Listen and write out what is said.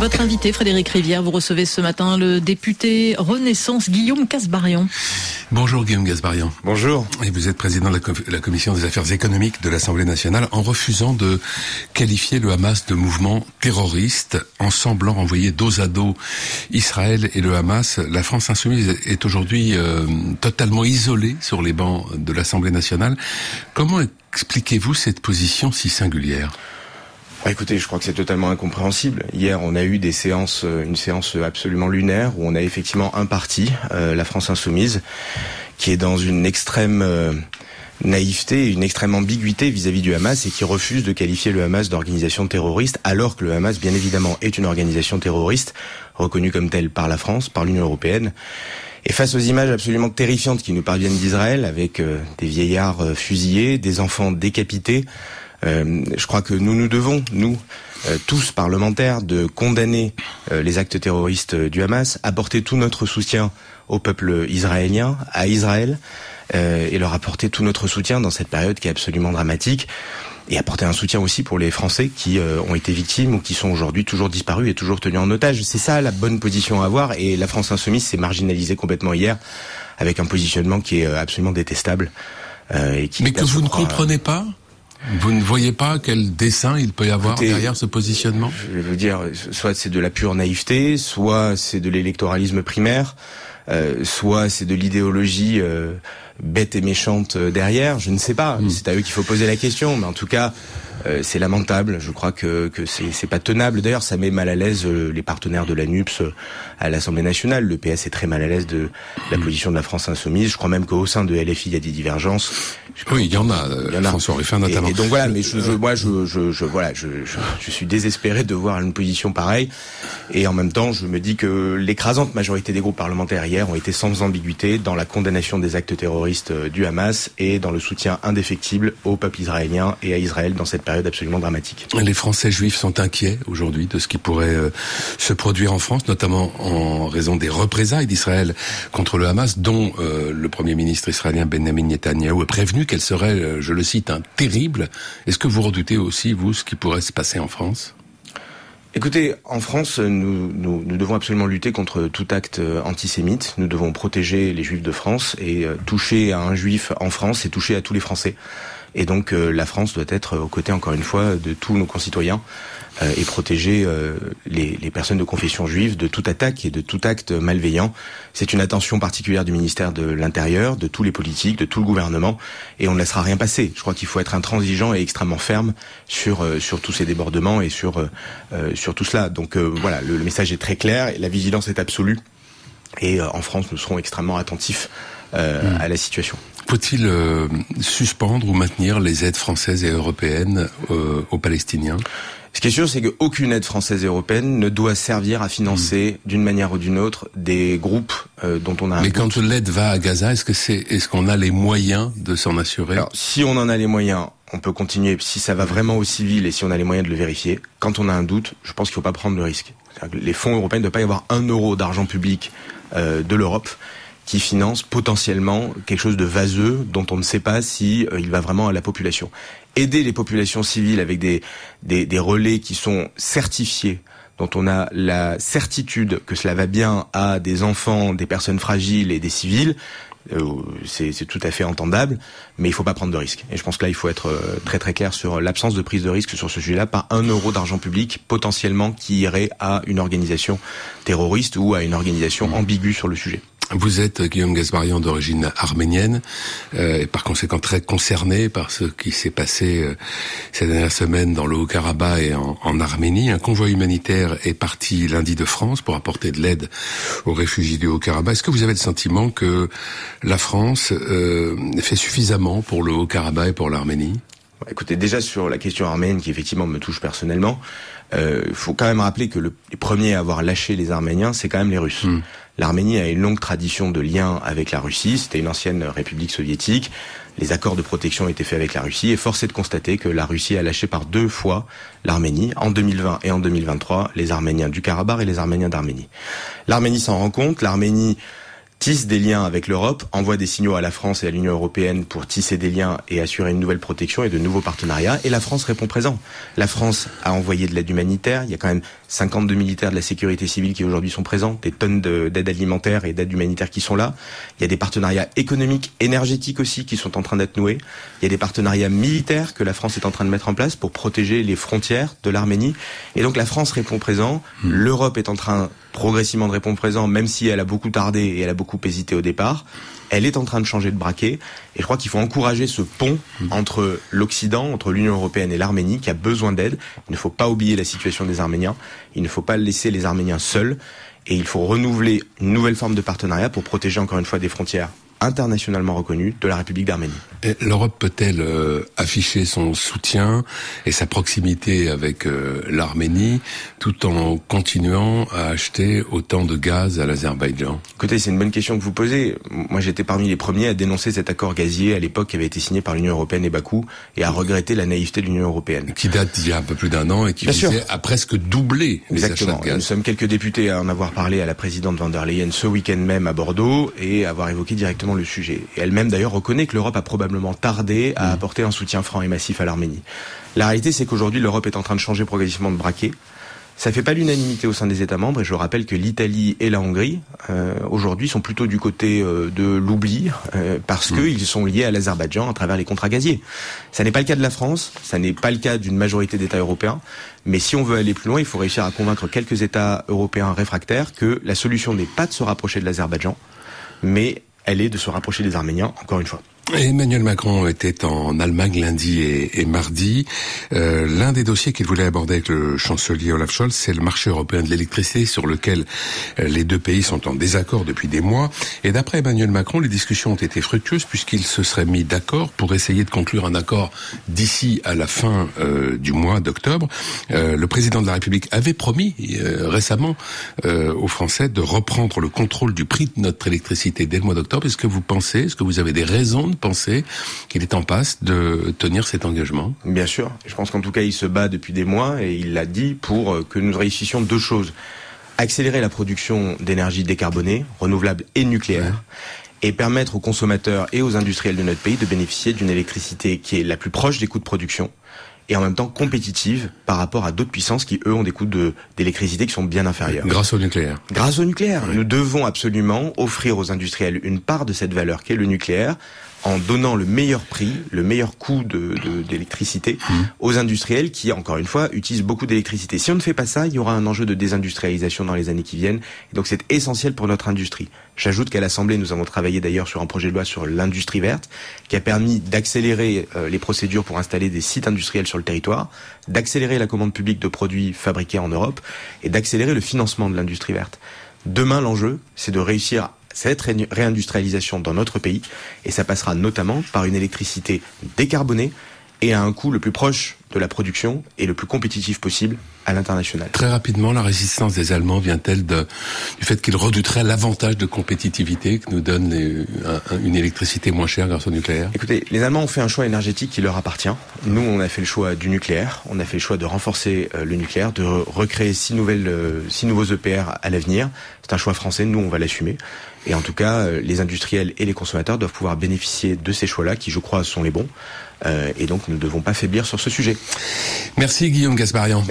Votre invité, Frédéric Rivière, vous recevez ce matin le député Renaissance Guillaume Casbarian. Bonjour Guillaume Casbarian. Bonjour. Et vous êtes président de la, commission des affaires économiques de l'Assemblée nationale en refusant de qualifier le Hamas de mouvement terroriste en semblant envoyer dos à dos Israël et le Hamas. La France insoumise est aujourd'hui euh, totalement isolée sur les bancs de l'Assemblée nationale. Comment expliquez-vous cette position si singulière? Écoutez, je crois que c'est totalement incompréhensible. Hier, on a eu des séances, euh, une séance absolument lunaire où on a effectivement un parti, euh, la France insoumise, qui est dans une extrême euh, naïveté, une extrême ambiguïté vis-à-vis du Hamas et qui refuse de qualifier le Hamas d'organisation terroriste, alors que le Hamas, bien évidemment, est une organisation terroriste reconnue comme telle par la France, par l'Union européenne. Et face aux images absolument terrifiantes qui nous parviennent d'Israël, avec des vieillards fusillés, des enfants décapités, euh, je crois que nous nous devons, nous, euh, tous parlementaires, de condamner euh, les actes terroristes du Hamas, apporter tout notre soutien au peuple israélien, à Israël, et leur apporter tout notre soutien dans cette période qui est absolument dramatique et apporter un soutien aussi pour les Français qui ont été victimes ou qui sont aujourd'hui toujours disparus et toujours tenus en otage. C'est ça la bonne position à avoir et la France insoumise s'est marginalisée complètement hier avec un positionnement qui est absolument détestable. et qui Mais que vous ne comprenez pas vous ne voyez pas quel dessin il peut y avoir derrière ce positionnement Je vous dire, soit c'est de la pure naïveté, soit c'est de l'électoralisme primaire, euh, soit c'est de l'idéologie euh, bête et méchante euh, derrière. Je ne sais pas. Hmm. C'est à eux qu'il faut poser la question. Mais en tout cas, euh, c'est lamentable. Je crois que, que c'est pas tenable. D'ailleurs, ça met mal à l'aise euh, les partenaires de la NUPS euh, à l'Assemblée nationale. Le PS est très mal à l'aise de la mm. position de la France insoumise. Je crois même qu'au sein de LFI, il y a des divergences. Oui, il y en a. Y en a. François Ruffin notamment. Et, donc voilà, mais je, je, moi, je, je, je voilà, je, je, suis désespéré de voir une position pareille. Et en même temps, je me dis que l'écrasante majorité des groupes parlementaires hier ont été sans ambiguïté dans la condamnation des actes terroristes du Hamas et dans le soutien indéfectible au peuple israélien et à Israël dans cette période absolument dramatique. Les Français juifs sont inquiets aujourd'hui de ce qui pourrait euh, se produire en France, notamment en raison des représailles d'Israël contre le Hamas, dont euh, le Premier ministre israélien Benjamin Netanyahu est prévenu qu'elle serait, euh, je le cite, un terrible. Est-ce que vous redoutez aussi, vous, ce qui pourrait se passer en France? Écoutez, en France, nous, nous, nous, devons absolument lutter contre tout acte antisémite. Nous devons protéger les juifs de France et toucher à un juif en France et toucher à tous les Français. Et donc euh, la France doit être aux côtés, encore une fois, de tous nos concitoyens euh, et protéger euh, les, les, personnes de confession juive de toute attaque et de tout acte malveillant. C'est une attention particulière du ministère de l'Intérieur, de tous les politiques, de tout le gouvernement, et on ne laissera rien passer. Je crois qu'il faut être intransigeant et extrêmement ferme sur sur tous ces débordements et sur sur tout cela. Donc voilà, le, le, message est très clair, la vigilance est absolue, et en France, nous serons extrêmement attentifs mmh. à la situation. Faut-il euh, suspendre ou maintenir les aides françaises et européennes euh, aux Palestiniens? Ce qui est sûr, c'est qu'aucune aide française et européenne ne doit servir à financer hmm. d'une manière ou d'une autre des groupes euh, dont on a. Mais quand l'aide va à Gaza, est-ce que c'est, est-ce qu'on a les moyens de s'en assurer? Alors, si on en a les moyens, on peut continuer. Si ça va vraiment aux civils et si on a les moyens de le vérifier, quand on a un doute, je pense qu'il ne faut pas prendre le risque. Les fonds européens ne doivent pas y avoir un euro d'argent public de l'Europe qui finance potentiellement quelque chose de vaseux dont on ne sait pas si euh, il va vraiment à la population. Aider les populations civiles avec des, des, des relais qui sont certifiés dont on a la certitude que cela va bien à des enfants, des personnes fragiles et des civils, euh, c'est tout à fait entendable, mais il faut pas prendre de risques. Et je pense que là, il faut être euh, très très clair sur l'absence de prise de risque sur ce sujet-là, pas un euro d'argent public potentiellement qui irait à une organisation terroriste ou à une organisation mmh. ambiguë sur le sujet. Vous êtes Guillaume Gasbarian d'origine arménienne euh, et par conséquent très concerné par ce qui s'est passé euh, ces dernières semaines dans le Haut-Karabakh et en, Arménie. Un convoi humanitaire est parti lundi de France pour apporter de l'aide aux réfugiés du Haut-Karabakh. Est-ce que vous avez le sentiment que la France euh, fait suffisamment pour le Haut-Karabakh et pour l'Arménie? Écoutez, déjà sur la question arménienne qui effectivement me touche personnellement, il euh, faut quand même rappeler que le, les premiers à avoir lâché les Arméniens, c'est quand même les Russes. Hmm. L'Arménie a une longue tradition de lien avec la Russie. C'était une ancienne république soviétique. Les accords de protection étaient faits avec la Russie et force est de constater que la Russie a lâché par deux fois l'Arménie, en 2020 et en 2023, les Arméniens du Karabakh et les Arméniens d'Arménie. L'Arménie s'en rend compte. L'Arménie tisse des liens avec l'Europe, envoie des signaux à la France et à l'Union européenne pour tisser des liens et assurer une nouvelle protection et de nouveaux partenariats. Et la France répond présent. La France a envoyé de l'aide humanitaire. Il y a quand même 52 militaires de la sécurité civile qui aujourd'hui sont présents, des tonnes d'aide alimentaire et d'aide humanitaire qui sont là. Il y a des partenariats économiques, énergétiques aussi qui sont en train d'être noués. Il y a des partenariats militaires que la France est en train de mettre en place pour protéger les frontières de l'Arménie. Et donc la France répond présent. Hmm. L'Europe est en train progressivement de répondre présent, même si elle a beaucoup tardé et elle a beaucoup hésité au départ. Elle est en train de changer de braquet. Et je crois qu'il faut encourager ce pont entre l'Occident, entre l'Union européenne et l'Arménie, qui a besoin d'aide. Il ne faut pas oublier la situation des Arméniens. Il ne faut pas laisser les Arméniens seuls. Et il faut renouveler une nouvelle forme de partenariat pour protéger encore une fois des frontières internationalement reconnue de la République d'Arménie. L'Europe peut-elle euh, afficher son soutien et sa proximité avec euh, l'Arménie tout en continuant à acheter autant de gaz à l'Azerbaïdjan? Écoutez, c'est une bonne question que vous posez. Moi, j'étais parmi les premiers à dénoncer cet accord gazier à l'époque qui avait été signé par l'Union européenne et Bakou et à regretter la naïveté de l'Union européenne. Qui date d'il y a un peu plus d'un an et qui visait à presque doubler les Exactement. achats de gaz. Nous sommes quelques députés à en avoir parlé à la présidente van der Leyen ce week-end même à Bordeaux et avoir évoqué directement le sujet. Et elle-même d'ailleurs reconnaît que l'Europe a probablement tardé à mm. apporter un soutien franc et massif à l'Arménie. La réalité, c'est qu'aujourd'hui, l'Europe est en train de changer progressivement de braquet. Ça fait pas l'unanimité au sein des États membres et je rappelle que l'Italie et la Hongrie euh, aujourd'hui sont plutôt du côté euh, de l'oubli euh, parce mm. qu'ils sont liés à l'Azerbaïdjan à travers les contrats gaziers. Ça n'est pas le cas de la France, ça n'est pas le cas d'une majorité d'États européens, mais si on veut aller plus loin, il faut réussir à convaincre quelques États européens réfractaires que la solution n'est pas de se rapprocher de l'Azerbaïdjan, mais elle est de se rapprocher des Arméniens, encore une fois. Emmanuel Macron était en Allemagne lundi et, mardi. Euh, l'un des dossiers qu'il voulait aborder avec le chancelier Olaf Scholz, c'est le marché européen de l'électricité sur lequel euh, les deux pays sont en désaccord depuis des mois. Et d'après Emmanuel Macron, les discussions ont été fructueuses puisqu'ils se seraient mis d'accord pour essayer de conclure un accord d'ici à la fin euh, du mois d'octobre. le président de la République avait promis récemment aux Français de reprendre le contrôle du prix de notre électricité dès le mois d'octobre. Est-ce que vous pensez, est-ce que vous avez des raisons penser qu'il est en passe de tenir cet engagement Bien sûr. Je pense qu'en tout cas, il se bat depuis des mois et il l'a dit pour euh, que nous réussissions deux choses. Accélérer la production d'énergie décarbonée, renouvelable et nucléaire. et permettre aux consommateurs et aux industriels de notre pays de bénéficier d'une électricité qui est la plus proche des coûts de production et en même temps compétitive par rapport à d'autres puissances qui, eux, ont des coûts d'électricité qui sont bien inférieurs. Grâce au nucléaire. Grâce au nucléaire. Nous devons absolument offrir aux industriels une part de cette valeur qu'est le nucléaire en donnant le meilleur prix, le meilleur coût d'électricité de, mmh. aux industriels qui, encore une fois, utilisent beaucoup d'électricité. Si on ne fait pas ça, il y aura un enjeu de désindustrialisation dans les années qui viennent. Et donc c'est essentiel pour notre industrie. J'ajoute qu'à l'Assemblée, nous avons travaillé d'ailleurs sur un projet de loi sur l'industrie verte qui a permis d'accélérer euh, les procédures pour installer des sites industriels sur le territoire, d'accélérer la commande publique de produits fabriqués en Europe et d'accélérer le financement de l'industrie verte. Demain, l'enjeu, c'est de réussir cette réindustrialisation dans notre pays et ça passera notamment par une électricité décarbonée et à un coût le plus proche de la production et le plus compétitif possible à l'international. Très rapidement, la résistance des Allemands vient-elle du fait qu'ils redouteraient l'avantage de compétitivité que nous donne une électricité moins chère grâce au nucléaire? Écoutez, les Allemands ont fait un choix énergétique qui leur appartient. Nous, on a fait le choix du nucléaire. On a fait le choix de renforcer euh, le nucléaire, de recréer six, nouvelles, euh, six nouveaux EPR à l'avenir. C'est un choix français. Nous, on va l'assumer. Et en tout cas, euh, les industriels et les consommateurs doivent pouvoir bénéficier de ces choix-là, qui, je crois, sont les bons. et donc, nous ne devons pas faiblir sur ce sujet. Merci Guillaume Gasparian.